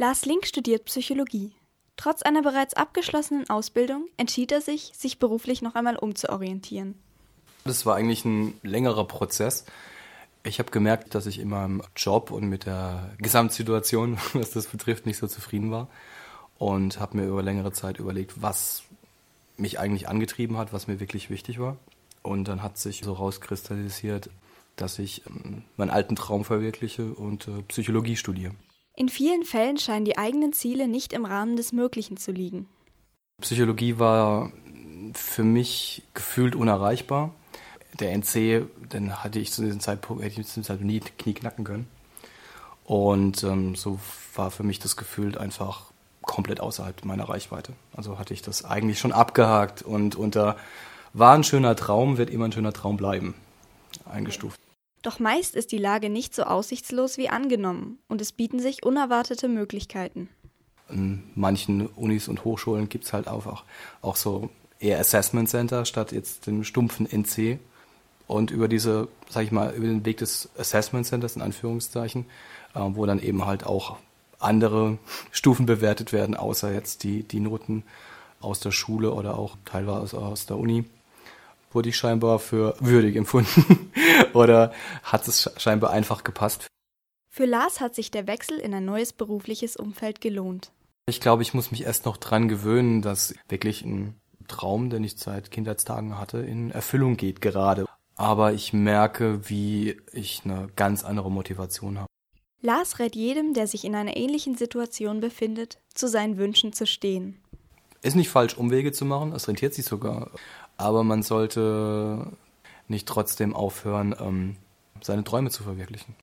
Lars Link studiert Psychologie. Trotz einer bereits abgeschlossenen Ausbildung entschied er sich, sich beruflich noch einmal umzuorientieren. Das war eigentlich ein längerer Prozess. Ich habe gemerkt, dass ich in meinem Job und mit der Gesamtsituation, was das betrifft, nicht so zufrieden war und habe mir über längere Zeit überlegt, was mich eigentlich angetrieben hat, was mir wirklich wichtig war. Und dann hat sich so rauskristallisiert, dass ich ähm, meinen alten Traum verwirkliche und äh, Psychologie studiere. In vielen Fällen scheinen die eigenen Ziele nicht im Rahmen des Möglichen zu liegen. Psychologie war für mich gefühlt unerreichbar. Der NC, den hatte ich zu diesem Zeitpunkt, hätte ich zu diesem Zeitpunkt nie Knie knacken können. Und ähm, so war für mich das Gefühl einfach komplett außerhalb meiner Reichweite. Also hatte ich das eigentlich schon abgehakt und unter war ein schöner Traum, wird immer ein schöner Traum bleiben, eingestuft. Doch meist ist die Lage nicht so aussichtslos wie angenommen und es bieten sich unerwartete Möglichkeiten. In manchen Unis und Hochschulen gibt es halt auch, auch so eher Assessment Center statt jetzt dem stumpfen NC. Und über diese, sag ich mal, über den Weg des Assessment Centers in Anführungszeichen, äh, wo dann eben halt auch andere Stufen bewertet werden, außer jetzt die, die Noten aus der Schule oder auch teilweise aus der Uni wurde ich scheinbar für würdig empfunden oder hat es scheinbar einfach gepasst. Für Lars hat sich der Wechsel in ein neues berufliches Umfeld gelohnt. Ich glaube, ich muss mich erst noch dran gewöhnen, dass wirklich ein Traum, den ich seit Kindheitstagen hatte, in Erfüllung geht gerade. Aber ich merke, wie ich eine ganz andere Motivation habe. Lars rät jedem, der sich in einer ähnlichen Situation befindet, zu seinen Wünschen zu stehen. Ist nicht falsch, Umwege zu machen, es rentiert sich sogar. Aber man sollte nicht trotzdem aufhören, ähm, seine Träume zu verwirklichen.